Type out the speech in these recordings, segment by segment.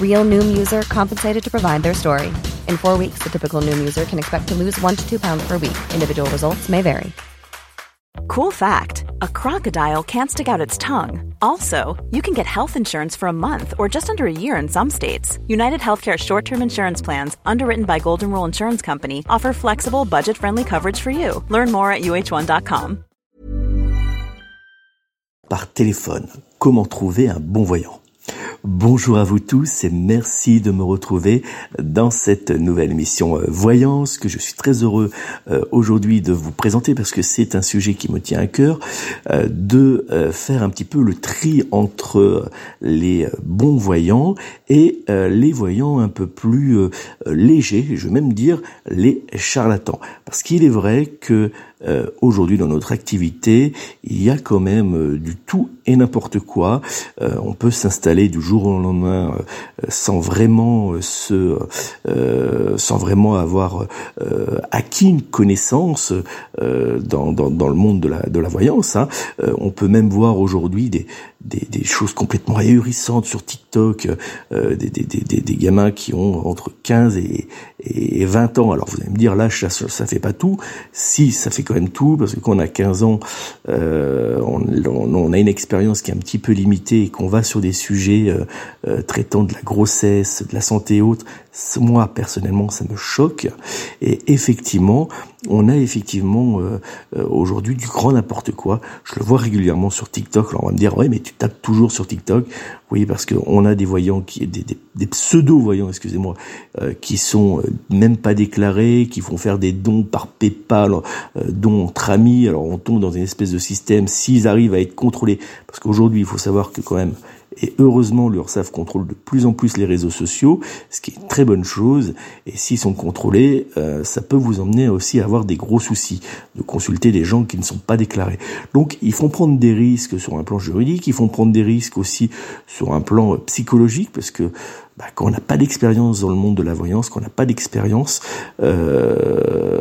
Real Noom user compensated to provide their story. In four weeks, the typical Noom user can expect to lose one to two pounds per week. Individual results may vary. Cool fact a crocodile can't stick out its tongue. Also, you can get health insurance for a month or just under a year in some states. United Healthcare short term insurance plans, underwritten by Golden Rule Insurance Company, offer flexible, budget friendly coverage for you. Learn more at uh1.com. Par téléphone, comment trouver un bon voyant Bonjour à vous tous et merci de me retrouver dans cette nouvelle émission euh, Voyance que je suis très heureux euh, aujourd'hui de vous présenter parce que c'est un sujet qui me tient à cœur euh, de faire un petit peu le tri entre les bons voyants et les voyants un peu plus légers, je vais même dire les charlatans. Parce qu'il est vrai que euh, aujourd'hui dans notre activité, il y a quand même euh, du tout et n'importe quoi. Euh, on peut s'installer du jour au lendemain sans vraiment se, sans vraiment avoir acquis une connaissance dans, dans, dans, le monde de la, de la voyance. Hein. on peut même voir aujourd'hui des, des, des, choses complètement ahurissantes sur TikTok, des, des, des, des, gamins qui ont entre 15 et, et 20 ans. Alors vous allez me dire, là, ça, ça fait pas tout. Si, ça fait quand même tout, parce que quand on a 15 ans, euh, on, on, a une expérience qui est un petit peu limitée et qu'on va sur des sujets euh, euh, traitant de la grossesse, de la santé et autres, moi personnellement ça me choque. Et effectivement on a effectivement euh, euh, aujourd'hui du grand n'importe quoi. Je le vois régulièrement sur TikTok. Alors on va me dire ouais mais tu tapes toujours sur TikTok. Oui parce que on a des voyants qui des, des, pseudo voyants excusez-moi euh, qui sont même pas déclarés qui font faire des dons par PayPal dons entre amis. Alors on tombe dans une espèce de système. S'ils arrivent à être contrôlés parce qu'aujourd'hui il faut savoir que quand même et heureusement, l'URSSAF contrôle de plus en plus les réseaux sociaux, ce qui est une très bonne chose. Et s'ils sont contrôlés, euh, ça peut vous emmener aussi à avoir des gros soucis de consulter des gens qui ne sont pas déclarés. Donc, ils font prendre des risques sur un plan juridique, ils font prendre des risques aussi sur un plan psychologique, parce que bah, quand on n'a pas d'expérience dans le monde de la voyance, quand on n'a pas d'expérience, euh,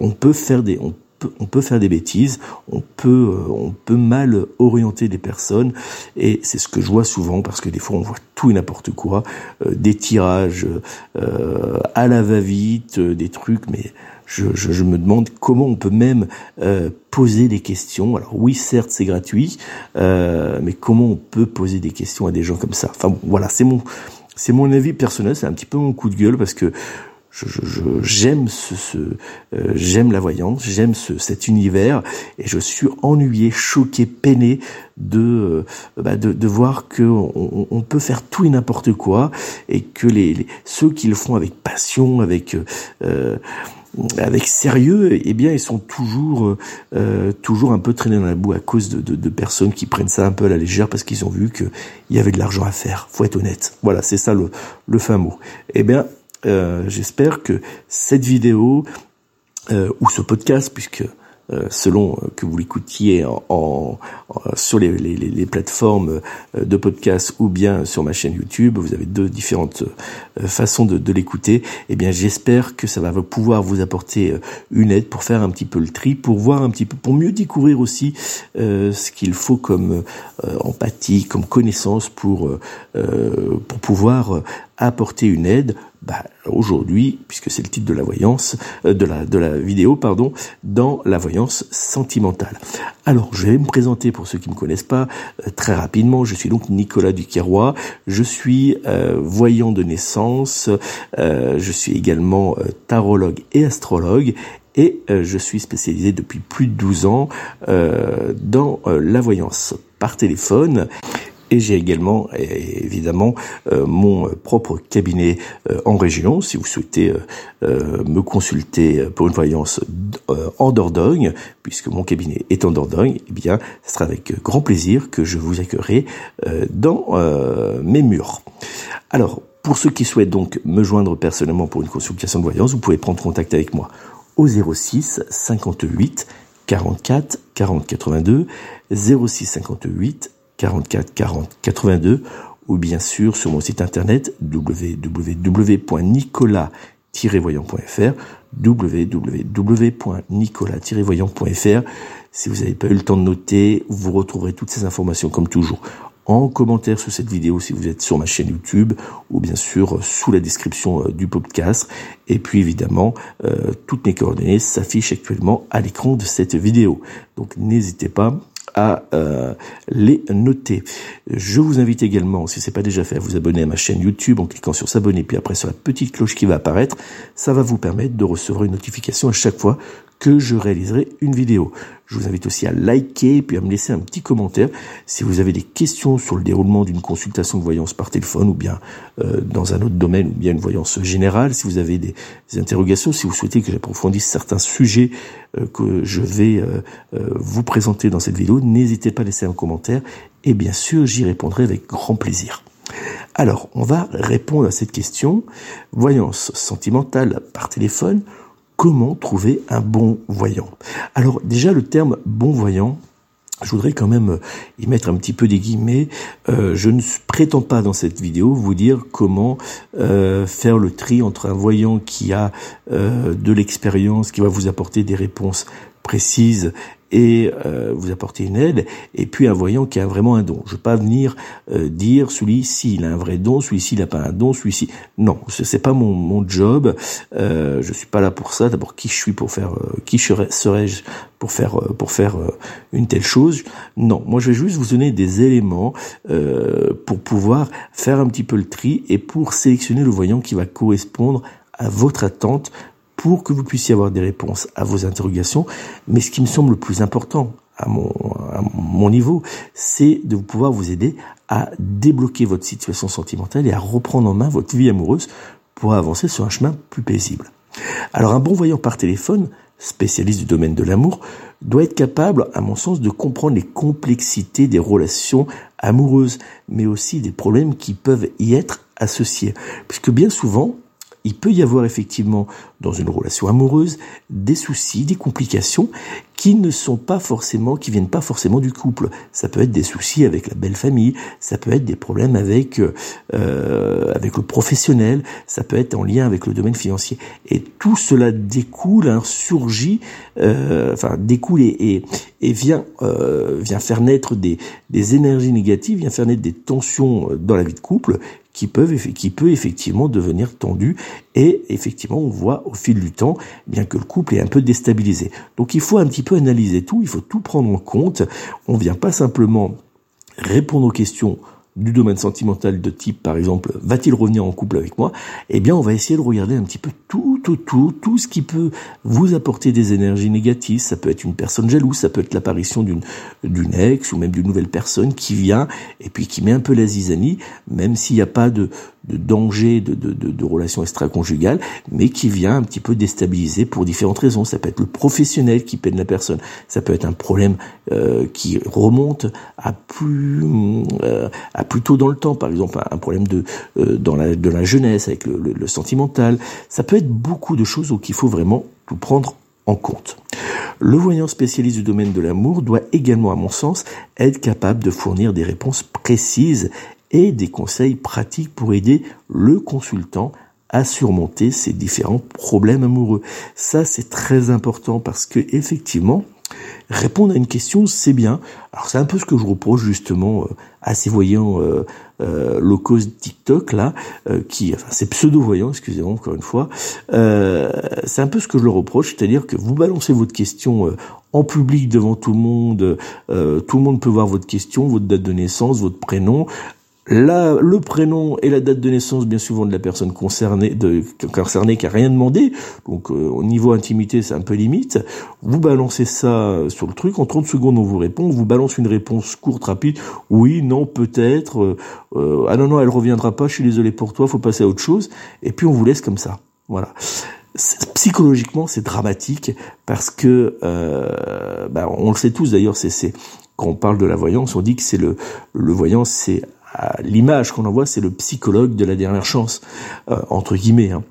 on peut faire des, on on peut faire des bêtises, on peut, euh, on peut mal orienter des personnes, et c'est ce que je vois souvent parce que des fois on voit tout et n'importe quoi, euh, des tirages euh, à la va-vite, des trucs, mais je, je, me demande comment on peut même poser des questions. Alors oui, certes, c'est gratuit, mais comment on peut poser des questions à des gens comme ça? Enfin voilà, c'est mon, c'est mon avis personnel, c'est un petit peu mon coup de gueule parce que j'aime ce, ce euh, j'aime la voyance, j'aime ce, cet univers et je suis ennuyé, choqué, peiné de euh, bah de, de, voir que on, on, peut faire tout et n'importe quoi et que les, ceux qui le font avec passion, avec euh, avec sérieux, eh bien, ils sont toujours, euh, toujours un peu traînés dans la boue à cause de, de, de, personnes qui prennent ça un peu à la légère parce qu'ils ont vu qu'il y avait de l'argent à faire. Faut être honnête. Voilà, c'est ça le, le fin mot. Eh bien, euh, j'espère que cette vidéo euh, ou ce podcast, puisque euh, selon que vous l'écoutiez en, sur les, plateformes de podcast ou bien sur ma chaîne YouTube, vous avez deux différentes façons de, de l'écouter. Eh bien, j'espère que ça va pouvoir vous apporter une aide pour faire un petit peu le tri, pour voir un petit peu, pour mieux découvrir aussi ce qu'il faut comme empathie, comme connaissance pour pour pouvoir apporter une aide bah, aujourd'hui, puisque c'est le titre de la voyance, euh, de la de la vidéo, pardon, dans la voyance sentimentale. Alors, je vais me présenter pour ceux qui ne me connaissent pas euh, très rapidement. Je suis donc Nicolas Duquerrois. Je suis euh, voyant de naissance. je suis également tarologue et astrologue. Et je suis spécialisé depuis plus de 12 ans dans la voyance par téléphone et j'ai également évidemment euh, mon propre cabinet euh, en région. Si vous souhaitez euh, me consulter pour une voyance en Dordogne, puisque mon cabinet est en Dordogne, eh bien, ce sera avec grand plaisir que je vous accueillerai dans mes murs. Alors, pour ceux qui souhaitent donc me joindre personnellement pour une consultation de voyance, vous pouvez prendre contact avec moi au 06 58 44 40 82 06 58 44 40 82 ou bien sûr sur mon site internet www.nicolas-voyant.fr www.nicolas-voyant.fr Si vous n'avez pas eu le temps de noter, vous retrouverez toutes ces informations comme toujours en commentaire sous cette vidéo si vous êtes sur ma chaîne YouTube ou bien sûr sous la description euh, du podcast. Et puis évidemment, euh, toutes mes coordonnées s'affichent actuellement à l'écran de cette vidéo. Donc n'hésitez pas à euh, les noter. Je vous invite également, si ce n'est pas déjà fait, à vous abonner à ma chaîne YouTube en cliquant sur s'abonner, puis après sur la petite cloche qui va apparaître. Ça va vous permettre de recevoir une notification à chaque fois que je réaliserai une vidéo. Je vous invite aussi à liker puis à me laisser un petit commentaire si vous avez des questions sur le déroulement d'une consultation de voyance par téléphone ou bien euh, dans un autre domaine ou bien une voyance générale. Si vous avez des, interrogations, si vous souhaitez que j'approfondisse certains sujets euh, que je vais euh, vous présenter dans cette vidéo, n'hésitez pas à laisser un commentaire et bien sûr j'y répondrai avec grand plaisir. Alors, on va répondre à cette question. Voyance sentimentale par téléphone comment trouver un bon voyant Alors déjà le terme bon voyant, je voudrais quand même euh, y mettre un petit peu des guillemets. Euh, je ne prétends pas dans cette vidéo vous dire comment euh, faire le tri entre un voyant qui a de l'expérience, qui va vous apporter des réponses précises et euh, vous apporter une aide, et puis un voyant qui a vraiment un don. Je ne vais pas venir euh, dire celui-ci il a un vrai don, celui-ci il n'a pas un don, celui-ci non, c'est pas mon, mon job. Euh, je suis pas là pour ça. D'abord, qui je suis pour faire, euh, qui serais-je pour faire pour faire une telle chose? Non, moi je vais juste vous donner des éléments pour pouvoir faire un petit peu le tri et pour sélectionner le voyant qui va correspondre à votre attente pour que vous puissiez avoir des réponses à vos interrogations. Mais ce qui me semble le plus important à mon, niveau, c'est de pouvoir vous aider à débloquer votre situation sentimentale et à reprendre en main votre vie amoureuse pour avancer sur un chemin plus paisible. Alors un bon voyant par téléphone, spécialiste du domaine de l'amour, doit être capable, à mon sens, de comprendre les complexités des relations amoureuses, mais aussi des problèmes qui peuvent y être associés. Puisque bien souvent, il peut y avoir effectivement dans une relation amoureuse des soucis, des complications qui ne sont pas forcément, qui viennent pas forcément du couple. Ça peut être des soucis avec la belle famille, ça peut être des problèmes avec euh, avec le professionnel, ça peut être en lien avec le domaine financier. Et tout cela découle, hein, surgit, euh, enfin découle et, et, vient euh, vient faire naître des des énergies négatives, vient faire naître des tensions dans la vie de couple qui peuvent qui peut effectivement devenir tendu et effectivement on voit au fil du temps bien que le couple est un peu déstabilisé. Donc il faut un petit peu analyser tout, il faut tout prendre en compte. On vient pas simplement répondre aux questions du domaine sentimental de type, par exemple, va-t-il revenir en couple avec moi? Eh bien, on va essayer de regarder un petit peu tout autour, tout ce qui peut vous apporter des énergies négatives. Ça peut être une personne jalouse, ça peut être l'apparition d'une d'une ex ou même d'une nouvelle personne qui vient et puis qui met un peu la zizanie, même s'il n'y a pas de, de danger de, de, de, de relations extra-conjugales, mais qui vient un petit peu déstabiliser pour différentes raisons. Ça peut être le professionnel qui peine la personne, ça peut être un problème euh, qui remonte à plus euh, plus tôt dans le temps, par exemple un problème de euh, dans la de la jeunesse avec le, sentimental. Ça peut être beaucoup de choses qu'il faut vraiment tout prendre en compte. Le voyant spécialiste du domaine de l'amour doit également, à mon sens, être capable de fournir des réponses précises et des conseils pratiques pour aider le consultant à surmonter ces différents problèmes amoureux. Ça, c'est très important parce que effectivement, Répondre à une question, c'est bien. Alors c'est un peu ce que je reproche justement euh, à ces voyants euh, euh, locaux TikTok là, euh, qui, enfin ces pseudo-voyants, excusez-moi encore une fois, c'est un peu ce que je leur reproche, c'est-à-dire que vous balancez votre question en public devant tout le monde, tout le monde peut voir votre question, votre date de naissance, votre prénom, la, le prénom et la date de naissance bien souvent de la personne concernée, de, concernée qui a rien demandé, donc euh, au niveau intimité c'est un peu limite, vous balancez ça sur le truc, en 30 secondes on vous répond, on vous balance une réponse courte, rapide, oui, non, peut-être, euh, euh, ah non, non, elle reviendra pas, je suis désolé pour toi, faut passer à autre chose, et puis on vous laisse comme ça, voilà. Psychologiquement c'est dramatique parce que euh, bah, on le sait tous d'ailleurs c'est quand on parle de la voyance on dit que c'est le le voyant c'est l'image qu'on envoie, c'est le psychologue de la dernière chance, euh, entre guillemets. Hein.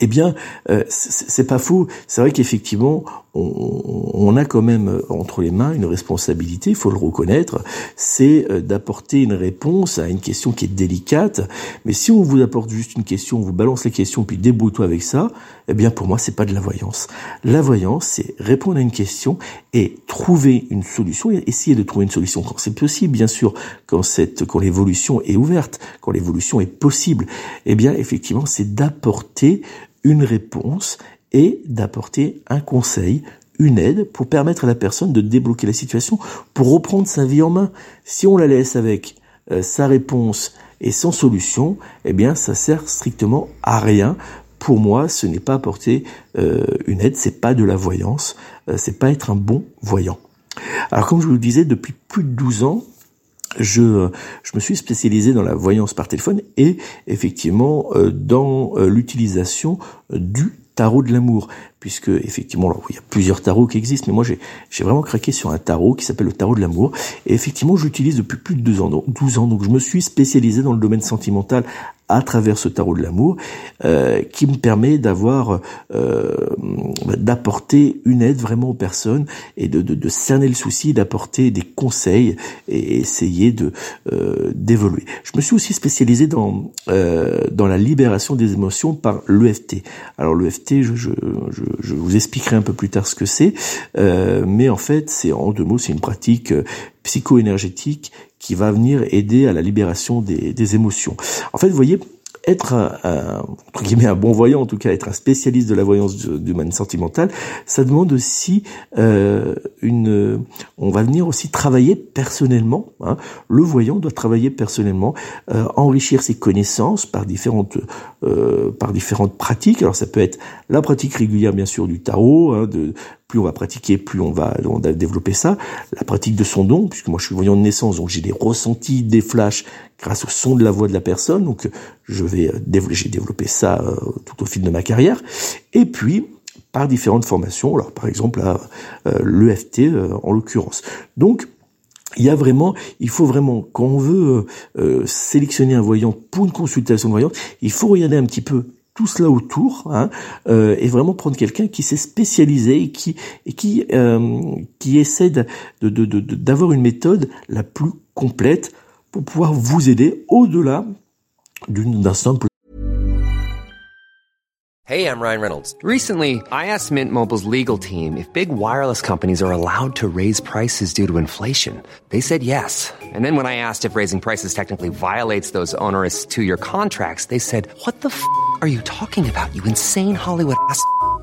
Eh bien, euh, c'est pas faux. C'est vrai qu'effectivement, on, a quand même euh, entre les mains une responsabilité, il faut le reconnaître, c'est euh, d'apporter une réponse à une question qui est délicate. Mais si on vous apporte juste une question, on vous balance les questions, puis débrouille-toi avec ça, eh bien pour moi, c'est pas de la voyance. La voyance, c'est répondre à une question et trouver une solution, et essayer de trouver une solution quand c'est possible, bien sûr, quand cette, quand l'évolution est ouverte, quand l'évolution est possible. Eh bien, effectivement, c'est d'apporter une réponse et d'apporter un conseil, une aide pour permettre à la personne de débloquer la situation, pour reprendre sa vie en main. Si on la laisse avec euh, sa réponse et sans solution, eh bien ça sert strictement à rien. Pour moi, ce n'est pas apporter euh, une aide, c'est pas de la voyance, euh, c'est pas être un bon voyant. Alors comme je vous le disais, depuis plus de 12 ans, je, je me suis spécialisé dans la voyance par téléphone et effectivement dans l'utilisation du tarot de l'amour, puisque effectivement, il y a plusieurs tarots qui existent, mais moi j'ai, vraiment craqué sur un tarot qui s'appelle le tarot de l'amour, et effectivement j'utilise depuis plus de deux ans, donc 12 ans, donc je me suis spécialisé dans le domaine sentimental à travers ce tarot de l'amour, euh, qui me permet d'avoir, euh, d'apporter une aide vraiment aux personnes et de, de, de cerner le souci, d'apporter des conseils et essayer de euh, d'évoluer. Je me suis aussi spécialisé dans euh, dans la libération des émotions par l'EFT. Alors l'EFT, je, je, je, je, vous expliquerai un peu plus tard ce que c'est, euh, mais en fait, c'est en deux mots, c'est une pratique euh, psycho-énergétique qui va venir aider à la libération des, des émotions. En fait, vous voyez, être un, entre guillemets un bon voyant, en tout cas être un spécialiste de la voyance du, domaine sentimental, ça demande aussi euh, une. On va venir aussi travailler personnellement. Hein. Le voyant doit travailler personnellement, euh, enrichir ses connaissances par différentes euh, par différentes pratiques. Alors ça peut être la pratique régulière bien sûr du tarot, hein, de plus on va pratiquer, plus on va, on va développer ça. La pratique de son don, puisque moi je suis voyant de naissance, donc j'ai des ressentis, des flashs grâce au son de la voix de la personne. Donc je vais euh, j'ai développé ça euh, tout au fil de ma carrière. Et puis par différentes formations, alors par exemple euh, l'EFT en l'occurrence. Donc il y a vraiment, il faut vraiment, quand on veut sélectionner un voyant pour une consultation de voyant, il faut regarder un petit peu tout cela autour hein, euh, et vraiment prendre quelqu'un qui s'est spécialisé et qui et qui euh, qui essaie d'avoir une méthode la plus complète pour pouvoir vous aider au-delà d'un simple Hey, I'm Ryan Reynolds. Recently, I asked Mint Mobile's legal team if big wireless companies are allowed to raise prices due to inflation. They said yes. And then when I asked if raising prices technically violates those onerous 2-year contracts, they said, "What the f*** are you talking about, you insane Hollywood ass?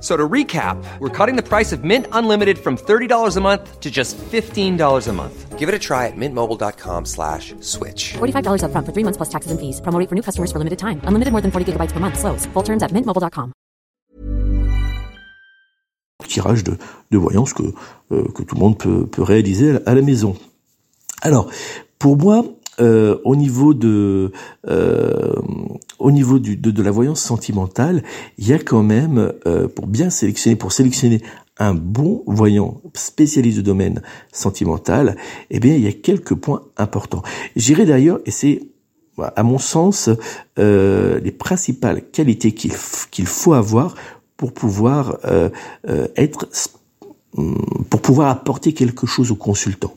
So to recap, we're cutting the price of Mint Unlimited from $30 a month to just $15 a month. Give it a try at mintmobile.com slash switch. $45 up front for three months plus taxes and fees. Promo for new customers for limited time. Unlimited more than 40 gigabytes per month. Slows. Full terms at mintmobile.com. Tirage de, de voyance que, euh, que tout le monde peut, peut réaliser à la maison. Alors, pour moi, euh, au niveau de euh, au niveau du, de, de, la voyance sentimentale, il y a quand même euh, pour bien sélectionner pour sélectionner un bon voyant spécialiste du domaine sentimental, eh bien, il y a quelques points importants. J'irai d'ailleurs, et c'est à mon sens, euh, les principales qualités qu'il qu'il faut avoir pour pouvoir euh, euh, être pour pouvoir apporter quelque chose au consultant.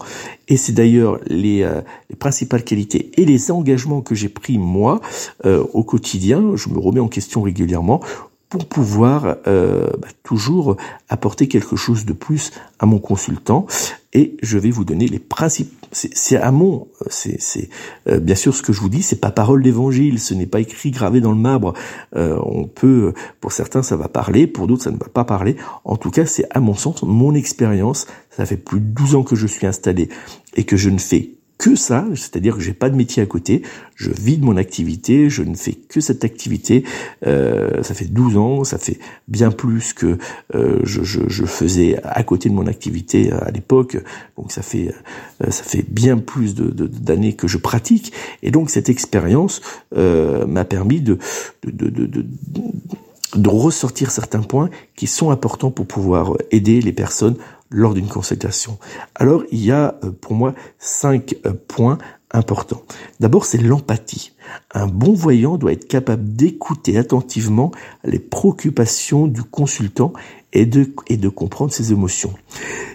Et c'est d'ailleurs les, les, principales qualités et les engagements que j'ai pris moi au quotidien. Je me remets en question régulièrement pour pouvoir euh, bah, toujours apporter quelque chose de plus à mon consultant. Et je vais vous donner les principes. C'est à mon, c'est euh, bien sûr ce que je vous dis, c'est pas parole d'évangile, ce n'est pas écrit gravé dans le marbre. Euh, on peut, pour certains, ça va parler, pour d'autres, ça ne va pas parler. En tout cas, c'est à mon sens, mon expérience. Ça fait plus de 12 ans que je suis installé et que je ne fais que ça, c'est-à-dire que j'ai pas de métier à côté, je vis de mon activité, je ne fais que cette activité. Euh, ça fait 12 ans, ça fait bien plus que euh, je, je, je, faisais à côté de mon activité à l'époque. Donc ça fait euh, ça fait bien plus de, d'années que je pratique. Et donc cette expérience euh, m'a permis de de, de, de de ressortir certains points qui sont importants pour pouvoir aider les personnes lors d'une consultation. Alors, il y a euh, pour moi cinq euh, points importants. D'abord, c'est l'empathie. Un bon voyant doit être capable d'écouter attentivement les préoccupations du consultant et de, et de comprendre ses émotions.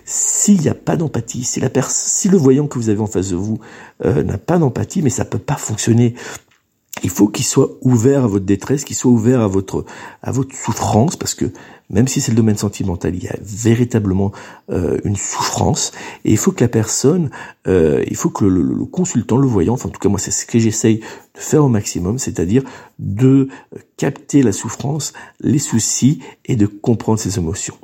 S'il n'y a pas d'empathie, si, la si le voyant que vous avez en face de vous euh, n'a pas d'empathie, mais ça peut pas fonctionner il faut qu'il soit ouvert à votre détresse, qu'il soit ouvert à votre à votre souffrance, parce que même si c'est le domaine sentimental, il y a véritablement euh, une souffrance, et il faut que la personne, euh, il faut que le, consultant, le voyant, enfin en tout cas moi c'est ce que j'essaye de faire au maximum, c'est-à-dire de capter la souffrance, les soucis et de comprendre ses émotions.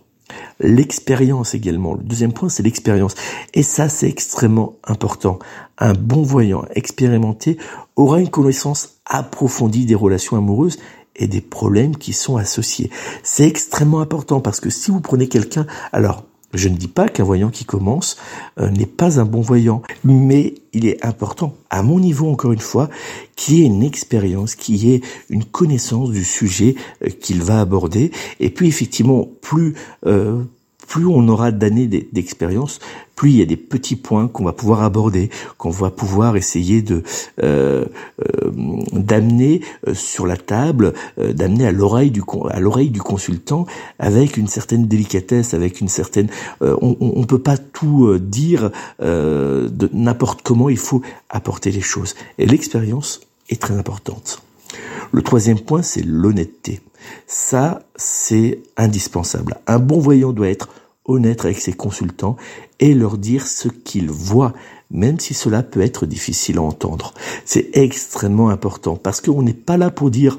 L'expérience également. Le deuxième point, c'est l'expérience. Et ça, c'est extrêmement important. Un bon voyant expérimenté aura une connaissance approfondie des relations amoureuses et des problèmes qui sont associés. C'est extrêmement important parce que si vous prenez quelqu'un, alors je ne dis pas qu'un voyant qui commence euh, n'est pas un bon voyant, mais il est important, à mon niveau encore une fois, qu'il y ait une expérience, qu'il y ait une connaissance du sujet euh, qu'il va aborder. Et puis effectivement, plus euh, plus on aura d'années d'expérience, plus il y a des petits points qu'on va pouvoir aborder, qu'on va pouvoir essayer de euh, euh, d'amener euh, sur la table, d'amener à l'oreille du à l'oreille du consultant avec une certaine délicatesse, avec une certaine. on, on peut pas tout dire de n'importe comment. Il faut apporter les choses. Et l'expérience est très importante. Le troisième point, c'est l'honnêteté. Ça, c'est indispensable. Un bon voyant doit être honnête avec ses consultants et leur dire ce qu'ils voient, même si cela peut être difficile à entendre. C'est extrêmement important parce qu'on n'est pas là pour dire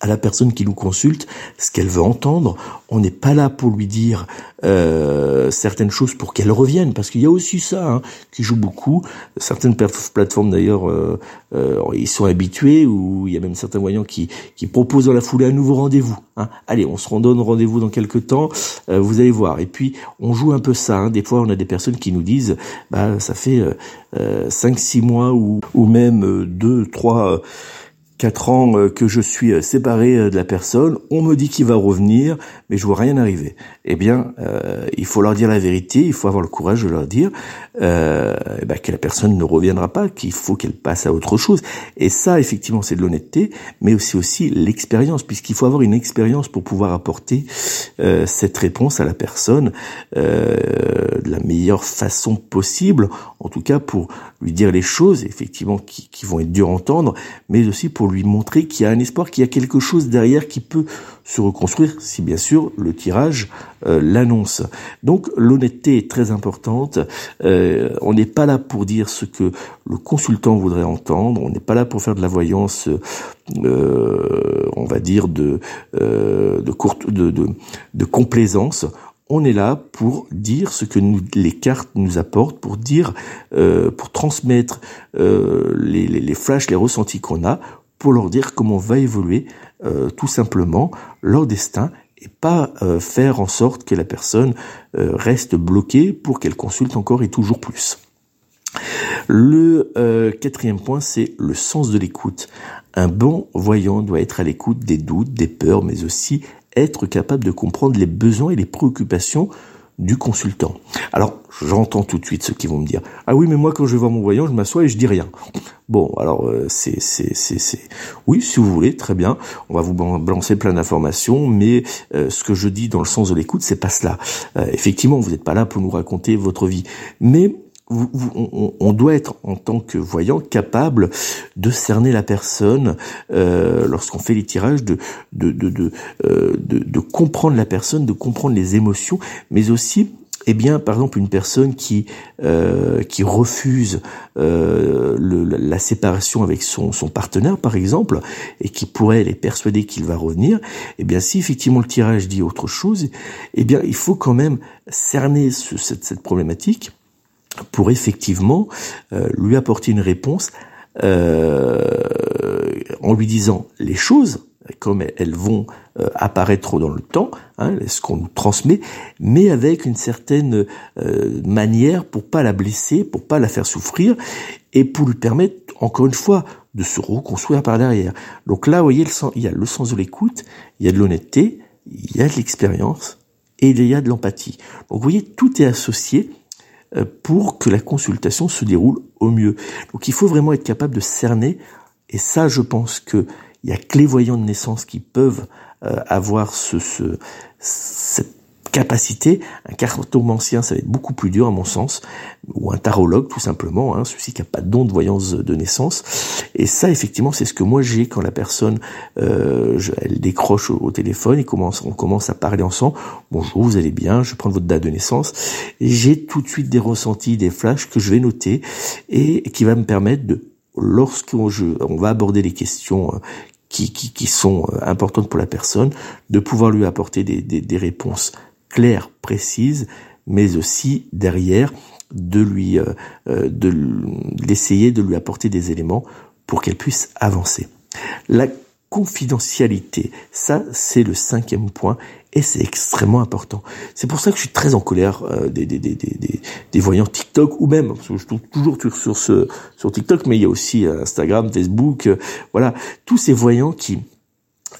à la personne qui nous consulte ce qu'elle veut entendre. On n'est pas là pour lui dire euh, certaines choses pour qu'elle revienne, parce qu'il y a aussi ça hein, qui joue beaucoup. Certaines plateformes d'ailleurs, euh, euh, ils sont habitués, ou il y a même certains voyants qui, qui proposent dans la foulée un nouveau rendez-vous. Hein. Allez, on se redonne rendez-vous dans quelques temps, vous allez voir. Et puis on joue un peu ça. Hein. Des fois, on a des personnes qui nous disent, bah ça fait cinq, six mois ou, ou même deux, trois quatre ans euh, que je suis euh, séparé euh, de la personne, on me dit qu'il va revenir, mais je vois rien arriver. Eh bien, il faut leur dire la vérité, il faut avoir le courage de leur dire euh, eh ben, que la personne ne reviendra pas, qu'il faut qu'elle passe à autre chose. Et ça, effectivement, c'est de l'honnêteté, mais aussi aussi l'expérience, puisqu'il faut avoir une expérience pour pouvoir apporter euh, cette réponse à la personne euh, de la meilleure façon possible, en tout cas pour lui dire les choses, effectivement, qui, qui vont être dures à entendre, mais aussi pour lui montrer qu'il y a un espoir, qu'il y a quelque chose derrière qui peut se reconstruire, si bien sûr le tirage euh, l'annonce. Donc l'honnêteté est très importante. Euh, on n'est pas là pour dire ce que le consultant voudrait entendre. On n'est pas là pour faire de la voyance, euh, on va dire de de courte de, de, complaisance on est là pour dire ce que les cartes nous apportent, pour dire, pour transmettre les, flashs, les ressentis qu'on a, pour leur dire comment va évoluer euh, tout simplement leur destin et pas euh, faire en sorte que la personne euh, reste bloquée pour qu'elle consulte encore et toujours plus. Le quatrième point, c'est le sens de l'écoute. Un bon voyant doit être à l'écoute des doutes, des peurs, mais aussi être capable de comprendre les besoins et les préoccupations du consultant. Alors, j'entends tout de suite ceux qui vont me dire "Ah oui, mais moi quand je vais voir mon voyant, je m'assois et je dis rien." Bon, alors euh, c'est c'est c'est c'est oui, si vous voulez, très bien. On va vous balancer plein d'informations, mais euh, ce que je dis dans le sens de l'écoute, c'est pas cela. Euh, effectivement, vous n'êtes pas là pour nous raconter votre vie, mais on, doit être en tant que voyant capable de cerner la personne euh, lorsqu'on fait les tirages, de de, de, euh, de, de, comprendre la personne, de comprendre les émotions, mais aussi eh bien, par exemple, une personne qui euh, qui refuse le, la séparation avec son, son partenaire, par exemple, et qui pourrait les persuader qu'il va revenir, eh bien, si effectivement le tirage dit autre chose, eh bien, il faut quand même cerner cette, cette problématique pour effectivement euh, lui apporter une réponse euh, en lui disant les choses comme elles vont euh, apparaître dans le temps, hein, ce qu'on nous transmet, mais avec une certaine manière pour pas la blesser, pour pas la faire souffrir, et pour lui permettre, encore une fois, de se reconstruire par derrière. Donc là, vous voyez, il y a le sens de l'écoute, il y a de l'honnêteté, il y a de l'expérience, et il y a de l'empathie. Donc vous voyez, tout est associé euh, pour que la consultation se déroule au mieux. Donc il faut vraiment être capable de cerner, et ça je pense qu'il y a que les voyants de naissance qui peuvent euh, avoir ce, ce, cette capacité. Un cartomancien, ça va être beaucoup plus dur à mon sens, ou un tarologue tout simplement, hein, celui qui n'a pas de don de voyance de naissance. Et ça, effectivement, c'est ce que moi j'ai quand la personne, euh, elle décroche au, téléphone, et commence, on commence à parler ensemble. Bonjour, vous allez bien Je prends votre date de naissance. J'ai tout de suite des ressentis, des flashs que je vais noter et qui va me permettre de lorsqu'on on va aborder les questions euh, qui, qui, qui, sont euh, importantes pour la personne, de pouvoir lui apporter des, des, des réponses claire, précise, mais aussi derrière de lui, euh, euh, de l'essayer de lui apporter des éléments pour qu'elle puisse avancer. La confidentialité, ça c'est le cinquième point et c'est extrêmement important. C'est pour ça que je suis très en colère euh, des, des, des, des, des voyants TikTok ou même, parce que je trouve toujours sur, sur TikTok, mais il y a aussi Instagram, Facebook, voilà, tous ces voyants qui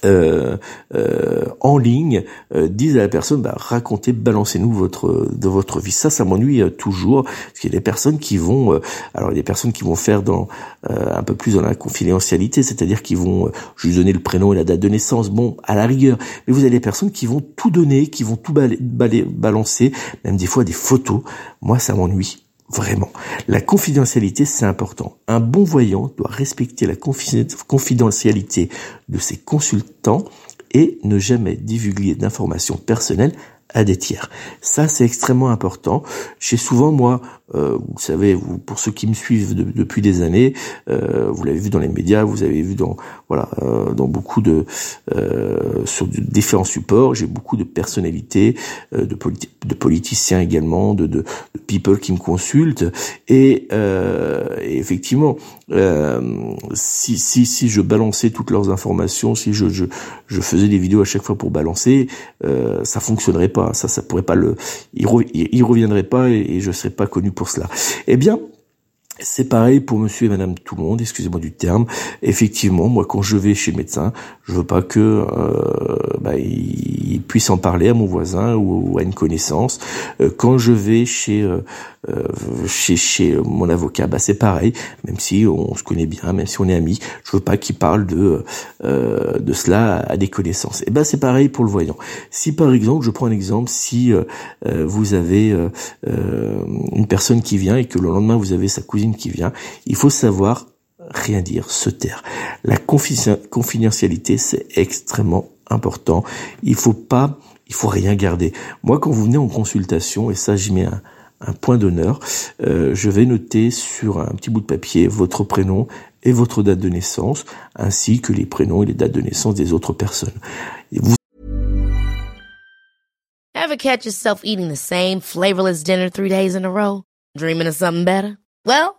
euh, euh, en ligne euh, disent à la personne bah, racontez balancez-nous votre de votre vie. Ça ça m'ennuie euh, toujours parce qu'il y a des personnes qui vont alors il y a des personnes qui vont faire dans un peu plus dans la confidentialité c'est-à-dire qui vont juste donner le prénom et la date de naissance bon à la rigueur. Mais vous avez des personnes qui vont tout donner qui vont tout balancer même des fois des photos. Moi ça m'ennuie Vraiment. La confidentialité, c'est important. Un bon voyant doit respecter la confidentialité de ses consultants et ne jamais divulguer d'informations personnelles à des tiers. Ça, c'est extrêmement important. J'ai souvent, moi, euh, vous savez, vous, pour ceux qui me suivent depuis des années, euh, vous l'avez vu dans les médias, vous avez vu dans voilà, euh, dans beaucoup de sur différents supports. J'ai beaucoup de personnalités, de, de politiciens également, de, de, de, people qui me consultent. Et, et effectivement, si si si je balançais toutes leurs informations, si je je, je faisais des vidéos à chaque fois pour balancer, ça fonctionnerait pas ça, ça pourrait pas le, il, reviendrait pas et, et je serais pas connu pour cela. Eh bien, c'est pareil pour monsieur et madame tout le monde, excusez-moi du terme. Effectivement, moi quand je vais chez le médecin, je veux pas que euh, bah, il puisse en parler à mon voisin ou, à une connaissance. Euh, quand je vais chez euh, euh, chez chez mon avocat, bah c'est pareil, même si on se connaît bien, même si on est amis, je veux pas qu'il parle de de cela à des connaissances. Et ben c'est pareil pour le voyant. Si par exemple, je prends un exemple, si vous avez une personne qui vient et que le lendemain vous avez sa cousine qui vient, il faut savoir rien dire, se taire. La confidentialité, c'est extrêmement important. Il faut pas, il faut rien garder. Moi, quand vous venez en consultation, et ça, j'y mets un, point d'honneur. Euh, je vais noter sur un petit bout de papier votre prénom et votre date de naissance, ainsi que les prénoms et les dates de naissance des autres personnes. Ever catch yourself eating the same flavorless dinner three days in a row? Dreaming of something better? Well,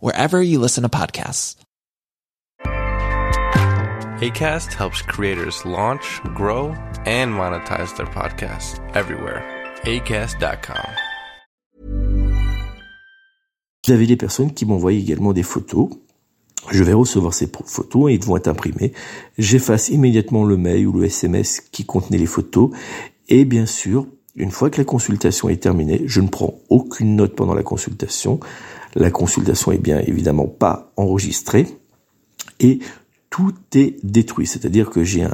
wherever you listen to podcasts. ACAST helps creators launch, grow, and monetize their podcasts everywhere. ACAST.com. Avez des personnes qui m'envoient également des photos. Je vais recevoir ces photos et ils vont être imprimées. J'efface immédiatement le mail ou le SMS qui contenait les photos. Et bien sûr, une fois que la consultation est terminée, je ne prends aucune note pendant la consultation. La consultation est bien évidemment pas enregistrée. Et tout est détruit. C'est-à-dire que j'ai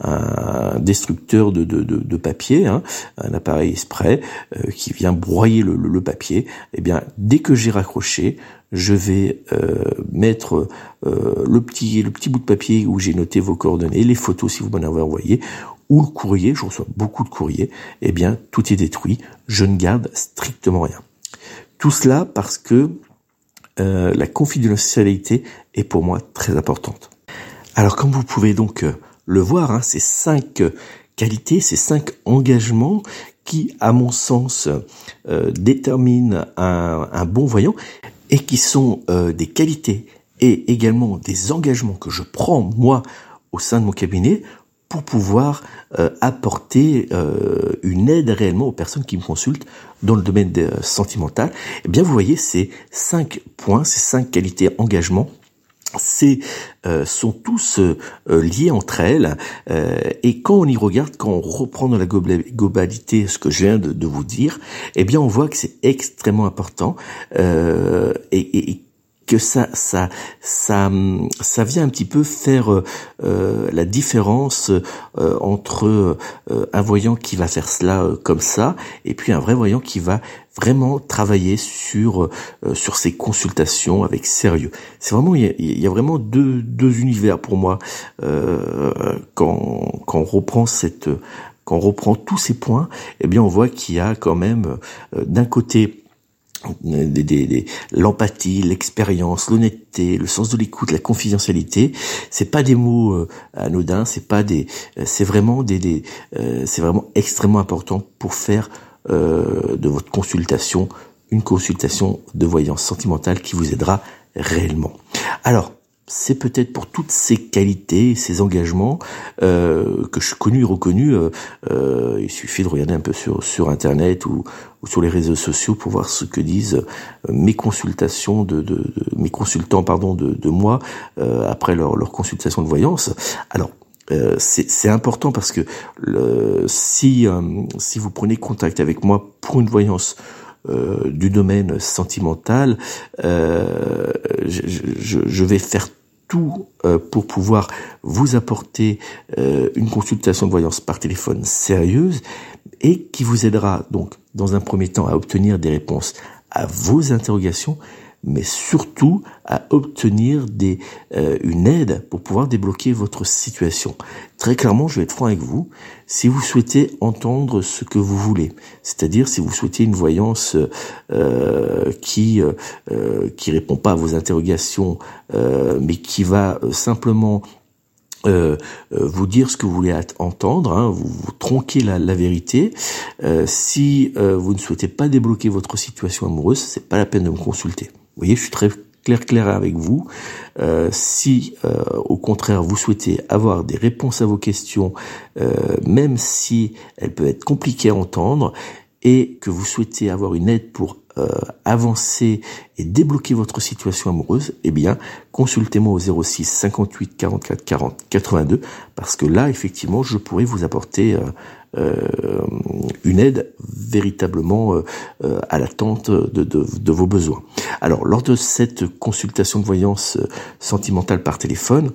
un, destructeur de, papier, hein, un appareil spray euh, qui vient broyer le, papier. Eh bien, dès que j'ai raccroché, je vais euh, mettre euh, le petit le petit bout de papier où j'ai noté vos coordonnées, les photos si vous m'en avez envoyé, ou le courrier. Je reçois beaucoup de courriers. Eh bien, tout est détruit. Je ne garde strictement rien. Tout cela parce que la confidentialité est pour moi très importante. Alors comme vous pouvez donc euh, le voir, hein, ces cinq euh, qualités, ces cinq engagements qui, à mon sens, euh, déterminent un, bon voyant et qui sont des qualités et également des engagements que je prends moi au sein de mon cabinet pour pouvoir apporter une aide réellement aux personnes qui me consultent dans le domaine sentimental. Eh bien, vous voyez ces cinq points, ces cinq qualités engagements c'est euh, sont tous euh, liés entre elles euh, et quand on y regarde, quand on reprend dans la globalité ce que je viens de, vous dire, eh bien on voit que c'est extrêmement important et, et, que ça, ça, ça, ça vient un petit peu faire euh, la différence euh, entre euh, un voyant qui va faire cela comme ça et puis un vrai voyant qui va vraiment travailler sur sur ses consultations avec sérieux. C'est vraiment il y, a, vraiment deux deux univers pour moi quand quand on reprend cette quand on reprend tous ces points, eh bien on voit qu'il y a quand même d'un côté l'empathie, l'expérience, l'honnêteté, le sens de l'écoute, la confidentialité, c'est pas des mots euh, anodins, c'est pas des, euh, c'est vraiment des, euh, c'est vraiment extrêmement important pour faire de votre consultation une consultation de voyance sentimentale qui vous aidera réellement. Alors, c'est peut-être pour toutes ces qualités, ces engagements euh, que je suis connu et reconnu. Euh, euh, il suffit de regarder un peu sur sur internet ou, sur les réseaux sociaux pour voir ce que disent mes consultations de, mes consultants pardon de, moi après leur, leur consultation de voyance. Alors c'est important parce que si si vous prenez contact avec moi pour une voyance du domaine sentimental, euh, je, je, je, vais faire tout euh, pour pouvoir vous apporter euh, une consultation de voyance par téléphone sérieuse et qui vous aidera donc dans un premier temps à obtenir des réponses à vos interrogations, mais surtout à obtenir des, euh, une aide pour pouvoir débloquer votre situation. Très clairement, je vais être franc avec vous, si vous souhaitez entendre ce que vous voulez, c'est-à-dire si vous souhaitez une voyance euh, qui euh, qui répond pas à vos interrogations, euh, mais qui va simplement euh, vous dire ce que vous voulez entendre, hein, vous, vous, tronquez la, la vérité. Euh, si vous ne souhaitez pas débloquer votre situation amoureuse, c'est pas la peine de me consulter. Vous voyez, je suis très clair clair avec vous. Euh, si euh, au contraire vous souhaitez avoir des réponses à vos questions, euh, même si elles peuvent être compliquées à entendre, et que vous souhaitez avoir une aide pour avancer et débloquer votre situation amoureuse, eh bien, consultez-moi au 06 58 44 40 82 parce que là, effectivement, je pourrais vous apporter euh, une aide véritablement euh, euh, à l'attente de, de, de, vos besoins. Alors, lors de cette consultation de voyance sentimentale par téléphone,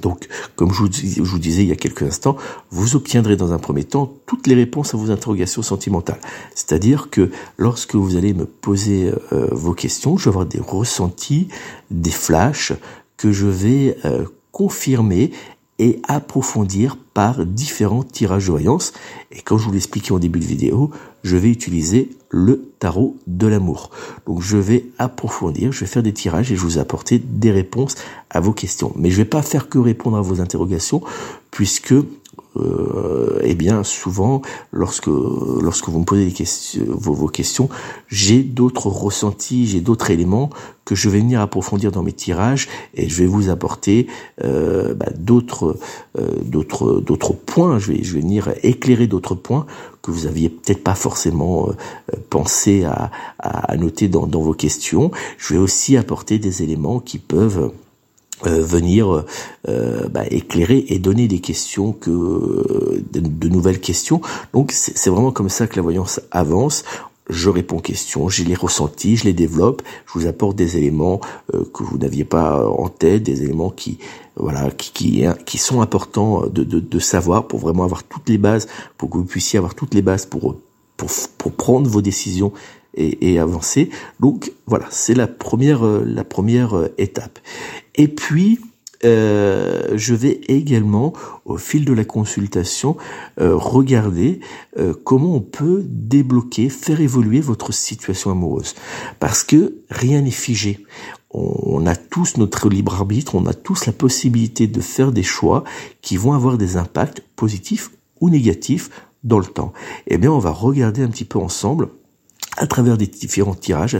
Donc, comme je vous, disais il y a quelques instants, vous obtiendrez dans un premier temps toutes les réponses à vos interrogations sentimentales. C'est-à-dire que lorsque vous allez me poser euh, vos questions, je vais avoir des ressentis, des flashs que je vais euh, confirmer et approfondir par différents tirages de voyance. Et comme je vous l'expliquais en début de vidéo, je vais utiliser le tarot de l'amour. Donc je vais approfondir, je vais faire des tirages et je vous apporter des réponses à vos questions. Mais je ne vais pas faire que répondre à vos interrogations puisque euh, eh bien souvent lorsque lorsque vous me posez questions, vos, questions, j'ai d'autres ressentis, j'ai d'autres éléments que je vais venir approfondir dans mes tirages et je vais vous apporter euh, bah, d'autres euh, d'autres d'autres points. Je vais je vais venir éclairer d'autres points que vous aviez peut-être pas forcément euh, pensé à, à, noter dans, dans vos questions. Je vais aussi apporter des éléments qui peuvent euh, venir euh, bah, éclairer et donner des questions que de, nouvelles questions. Donc c'est vraiment comme ça que la voyance avance. Je réponds aux questions, j'ai les ressentis, je les développe, je vous apporte des éléments euh, que vous n'aviez pas en tête, des éléments qui voilà qui qui, qui sont importants de, de, de savoir pour vraiment avoir toutes les bases, pour que vous puissiez avoir toutes les bases pour pour, pour prendre vos décisions et, avancer. Donc voilà, c'est la première la première étape. Et puis, euh, je vais également, au fil de la consultation, euh, regarder euh, comment on peut débloquer, faire évoluer votre situation amoureuse. Parce que rien n'est figé. On a tous notre libre arbitre, on a tous la possibilité de faire des choix qui vont avoir des impacts positifs ou négatifs dans le temps. Eh bien, on va regarder un petit peu ensemble à travers des différents tirages,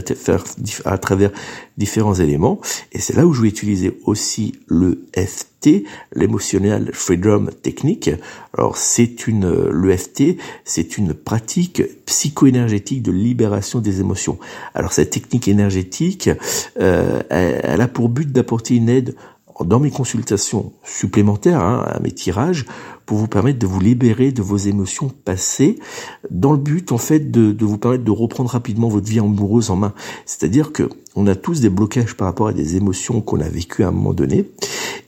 à, travers différents éléments. Et c'est là où je vais utiliser aussi le FT, l'Emotional Freedom Technique. Alors c'est une, l'EFT, c'est une pratique psycho-énergétique de libération des émotions. Alors cette technique énergétique, euh, elle, a pour but d'apporter une aide dans mes consultations supplémentaires, hein, à mes tirages, pour vous permettre de vous libérer de vos émotions passées, dans le but en fait de, vous permettre de reprendre rapidement votre vie amoureuse en main. C'est-à-dire que on a tous des blocages par rapport à des émotions qu'on a vécues à un moment donné,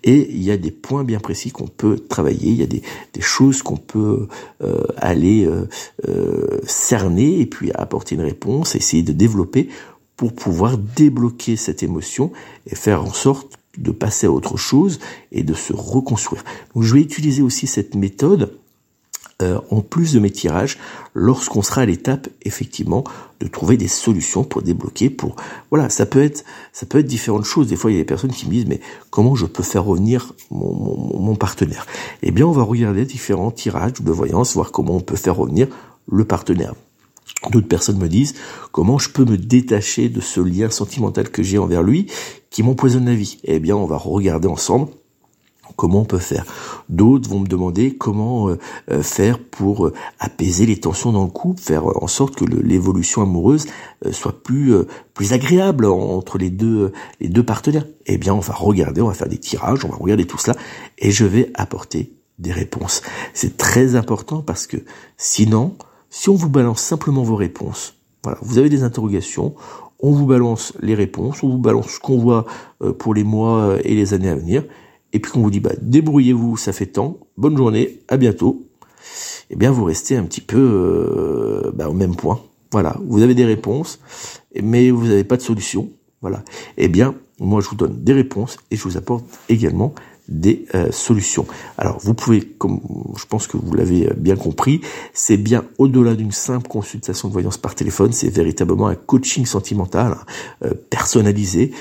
et il y a des points bien précis qu'on peut travailler, il y a des, des choses qu'on peut euh, aller euh, euh, cerner et puis apporter une réponse, essayer de développer pour pouvoir débloquer cette émotion et faire en sorte de passer à autre chose et de se reconstruire. Donc je vais utiliser aussi cette méthode euh, en plus de mes tirages lorsqu'on sera à l'étape effectivement de trouver des solutions pour débloquer pour voilà ça peut être ça peut être différentes choses. Des fois il y a des personnes qui me disent mais comment je peux faire revenir mon, mon, mon partenaire? Eh bien on va regarder différents tirages de voyance voir comment on peut faire revenir le partenaire D'autres personnes me disent comment je peux me détacher de ce lien sentimental que j'ai envers lui qui m'empoisonne la vie? Eh bien, on va regarder ensemble comment on peut faire. D'autres vont me demander comment euh, euh, faire pour euh, apaiser les tensions dans le couple, faire en sorte que l'évolution amoureuse soit plus plus agréable entre les deux les deux partenaires. Eh bien, on va regarder, on va faire des tirages, on va regarder tout cela et je vais apporter des réponses. C'est très important parce que sinon, si on vous balance simplement vos réponses, voilà, vous avez des interrogations, on vous balance les réponses, on vous balance ce qu'on voit euh, pour les mois et les années à venir, et puis qu'on vous dit bah débrouillez-vous, ça fait temps, bonne journée, à bientôt. Eh bien vous restez un petit peu euh, bah, au même point. Voilà, vous avez des réponses, mais vous n'avez pas de solution. Voilà. Eh bien, moi je vous donne des réponses et je vous apporte également des euh, solutions. Alors vous pouvez, comme je pense que vous l'avez euh, bien compris, c'est bien au-delà d'une simple consultation de voyance par téléphone, c'est véritablement un coaching sentimental euh, personnalisé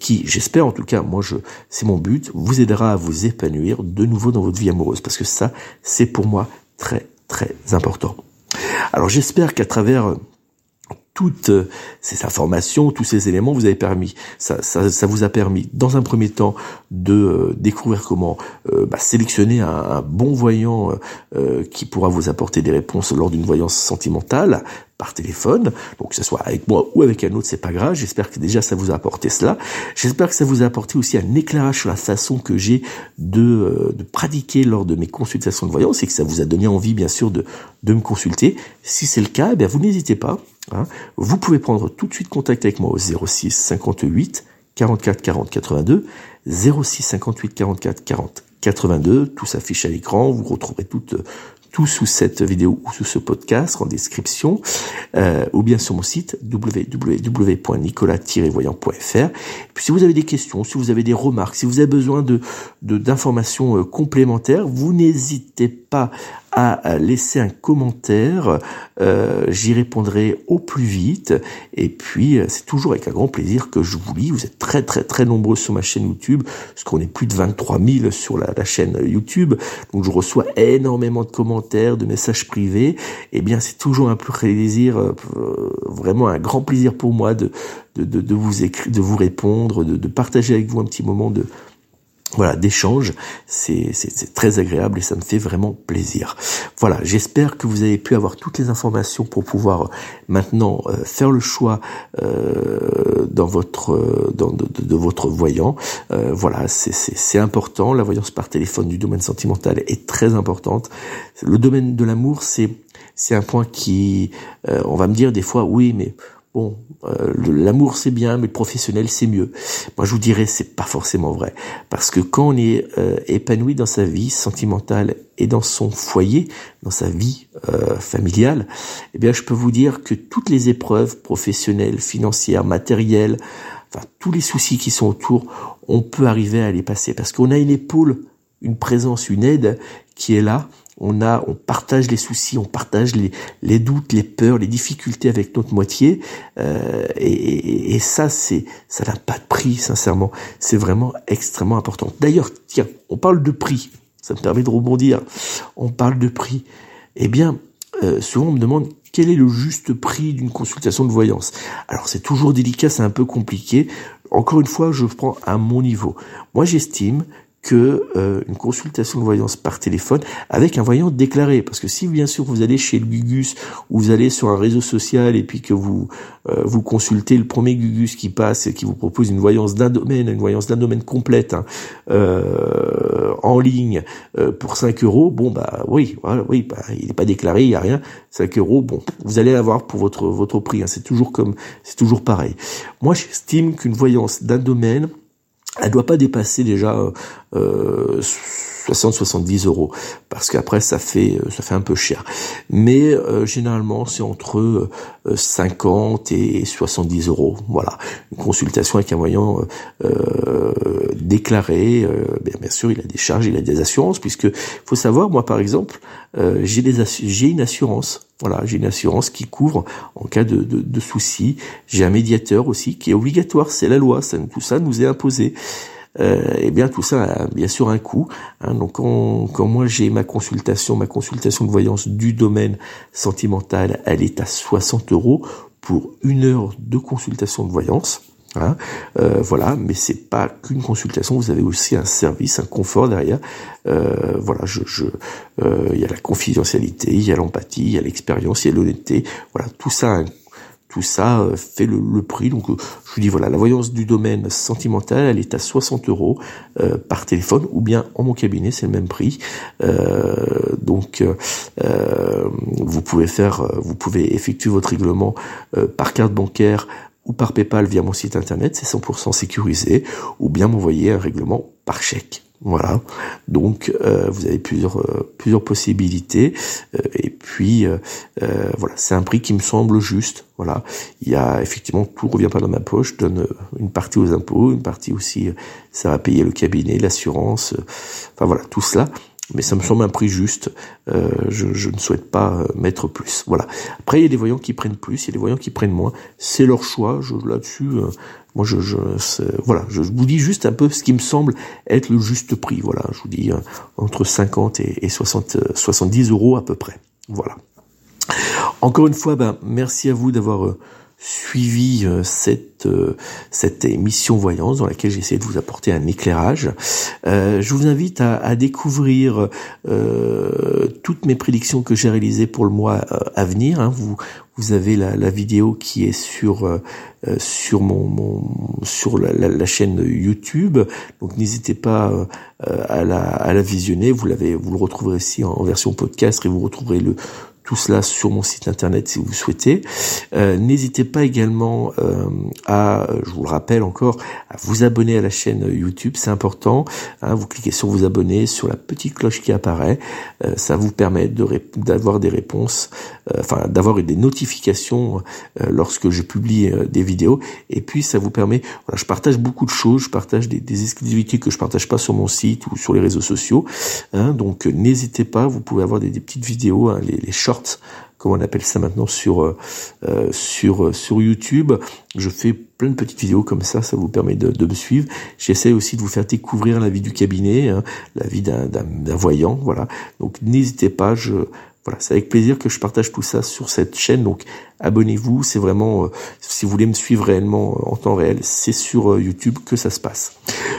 qui, j'espère en tout cas, moi je, c'est mon but, vous aidera à vous épanouir de nouveau dans votre vie amoureuse parce que ça, c'est pour moi très très important. Alors j'espère qu'à travers toutes euh, ces informations, tous ces éléments, vous avez permis, ça, ça, vous a permis, dans un premier temps, de euh, découvrir comment euh, bah, sélectionner un, bon voyant qui pourra vous apporter des réponses lors d'une voyance sentimentale par téléphone. Donc que ce soit avec moi ou avec un autre, c'est pas grave. J'espère que déjà ça vous a apporté cela. J'espère que ça vous a apporté aussi un éclairage sur la façon que j'ai de, de pratiquer lors de mes consultations de voyance et que ça vous a donné envie, bien sûr, de, de me consulter. Si c'est le cas, eh bien vous n'hésitez pas Hein. Vous pouvez prendre tout de suite contact avec moi au 06 58 44 40 82, 06 58 44 40 82, tout s'affiche à l'écran, vous retrouverez toutes tout sous cette vidéo ou sous ce podcast en description, euh, ou bien sur mon site www.nicolas-voyant.fr. Si vous avez des questions, si vous avez des remarques, si vous avez besoin de d'informations euh, complémentaires, vous n'hésitez pas à laisser un commentaire. Euh, J'y répondrai au plus vite. Et puis, euh, c'est toujours avec un grand plaisir que je vous lis. Vous êtes très, très, très nombreux sur ma chaîne YouTube, parce qu'on est plus de 23 000 sur la, la, chaîne YouTube. Donc, je reçois énormément de commentaires, de messages privés. Eh bien, c'est toujours un plaisir, euh, vraiment un grand plaisir pour moi de, de, de, de vous écrire, de vous répondre, de, de partager avec vous un petit moment de voilà, d'échange. C'est, très agréable et ça me fait vraiment plaisir. Voilà, j'espère que vous avez pu avoir toutes les informations pour pouvoir euh, maintenant euh, faire le choix euh, dans votre dans, de, votre voyant. voilà, c'est, important. La voyance par téléphone du domaine sentimental est très importante. Le domaine de l'amour, c'est c'est un point qui, on va me dire des fois, oui, mais Bon, euh, l'amour c'est bien, mais le professionnel c'est mieux. Moi je vous dirais c'est pas forcément vrai, parce que quand on est euh, épanoui dans sa vie sentimentale et dans son foyer, dans sa vie euh, familiale, eh bien je peux vous dire que toutes les épreuves professionnelles, financières, matérielles, enfin tous les soucis qui sont autour, on peut arriver à les passer, parce qu'on a une épaule, une présence, une aide qui est là on a, on partage les soucis, on partage les, doutes, les peurs, les difficultés avec notre moitié, euh, et, et, ça, c'est, ça n'a pas de prix, sincèrement. C'est vraiment extrêmement important. D'ailleurs, tiens, on parle de prix. Ça me permet de rebondir. On parle de prix. Eh bien, euh, souvent on me demande quel est le juste prix d'une consultation de voyance. Alors c'est toujours délicat, c'est un peu compliqué. Encore une fois, je prends à mon niveau. Moi, j'estime que euh, une consultation de voyance par téléphone avec un voyant déclaré. Parce que si bien sûr vous allez chez le Gugus ou vous allez sur un réseau social et puis que vous euh, vous consultez le premier Gugus qui passe et qui vous propose une voyance d'un domaine, une voyance d'un domaine complète hein, euh, en ligne pour 5 euros, bon bah oui, voilà, oui, bah, il n'est pas déclaré, il n'y a rien. 5 euros, bon, vous allez l'avoir pour votre votre prix. Hein, c'est toujours comme c'est toujours pareil. Moi, j'estime qu'une voyance d'un domaine elle doit pas dépasser déjà euh, 60-70 euros parce qu'après ça fait euh, ça fait un peu cher. Mais euh, généralement c'est entre 50 euh, et 70 euros. Voilà, une consultation avec un voyant euh, déclaré. bien, bien, sûr, il a des charges, il a des assurances puisque faut savoir moi par exemple j'ai des j'ai une assurance. Voilà, j'ai une assurance qui couvre en cas de, de, de soucis. J'ai un médiateur aussi qui est obligatoire, c'est la loi. Ça, nous est imposé euh, eh bien tout ça a bien sûr un coût. Hein. donc quand, quand moi j'ai ma consultation, ma consultation de voyance du domaine sentimental, elle est à 60 euros pour une heure de consultation de voyance. Hein. Euh, voilà, mais c'est pas qu'une consultation, vous avez aussi un service, un confort derrière. Euh, voilà, je, je, euh, il y a la confidentialité, il y a l'empathie, il y a l'expérience, il y a l'honnêteté. Voilà, tout ça a un tout ça euh, fait le, prix. Donc euh, je vous dis voilà, la voyance du domaine sentimental, elle est à 60 euros euh, par téléphone ou bien en mon cabinet, c'est le même prix. donc vous pouvez faire, vous pouvez effectuer votre règlement par carte bancaire ou par PayPal via mon site internet, c'est 100% sécurisé, ou bien m'envoyer un règlement par chèque. Voilà. Donc euh, vous avez plusieurs euh, plusieurs possibilités euh, et puis voilà, c'est un prix qui me semble juste. Voilà. Il y a effectivement tout revient pas dans ma poche, je donne une partie aux impôts, une partie aussi ça va payer le cabinet, l'assurance, enfin voilà, tout cela mais ça me semble un prix juste. Euh, je, ne souhaite pas euh, mettre plus. Voilà. Après, il y a des voyants qui prennent plus, il y a des voyants qui prennent moins. C'est leur choix. Je, là-dessus, euh, moi, je, je voilà, je vous dis juste un peu ce qui me semble être le juste prix. Voilà, je vous dis entre 50 et, et 60, 70 euros à peu près. Voilà. Encore une fois, ben, merci à vous d'avoir suivi euh, cette euh, cette émission voyance dans laquelle j'essaie de vous apporter un éclairage. Euh, je vous invite à, à découvrir euh, toutes mes prédictions que j'ai réalisées pour le mois à venir. Hein. Vous vous avez la, la, vidéo qui est sur sur mon, mon sur la, la, chaîne YouTube. Donc n'hésitez pas à la, à la visionner. Vous l'avez vous le retrouverez en, en version podcast et vous retrouverez le tout cela sur mon site internet si vous souhaitez. Euh, n'hésitez pas également euh, à, je vous le rappelle encore, à vous abonner à la chaîne YouTube, c'est important. Hein, vous cliquez sur vous abonner, sur la petite cloche qui apparaît, euh, ça vous permet d'avoir des réponses, enfin d'avoir des notifications lorsque je publie des vidéos. Et puis ça vous permet, voilà, je partage beaucoup de choses, je partage des, exclusivités que je partage pas sur mon site ou sur les réseaux sociaux. Hein, donc n'hésitez pas, vous pouvez avoir des, petites vidéos, hein, les, les shorts comme on appelle ça maintenant sur euh, euh, sur euh, sur YouTube. Je fais plein de petites vidéos comme ça, ça vous permet de, de me suivre. J'essaie aussi de vous faire découvrir la vie du cabinet, hein, la vie d'un voyant, voilà. Donc n'hésitez pas, je voilà, c'est avec plaisir que je partage tout ça sur cette chaîne. Donc abonnez-vous, c'est vraiment si vous voulez me suivre réellement en temps réel, c'est sur YouTube que ça se passe.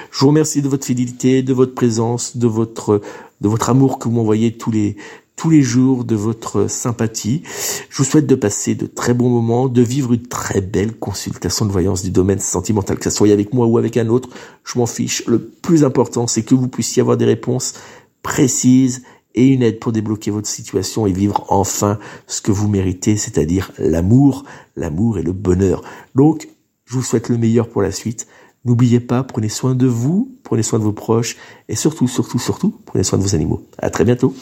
Je vous remercie de votre fidélité, de votre présence, de votre de votre amour que vous m'envoyez tous les tous les jours, de votre sympathie. Je vous souhaite de passer de très bons moments, de vivre une très belle consultation de voyance du domaine sentimental, que ça soit avec moi ou avec un autre, je m'en fiche. Le plus important, c'est que vous puissiez avoir des réponses précises et une aide pour débloquer votre situation et vivre enfin ce que vous méritez, c'est-à-dire l'amour, l'amour et le bonheur. Donc, je vous souhaite le meilleur pour la suite. N'oubliez pas, prenez soin de vous, prenez soin de vos proches et surtout, surtout, surtout, prenez soin de vos animaux. À très bientôt.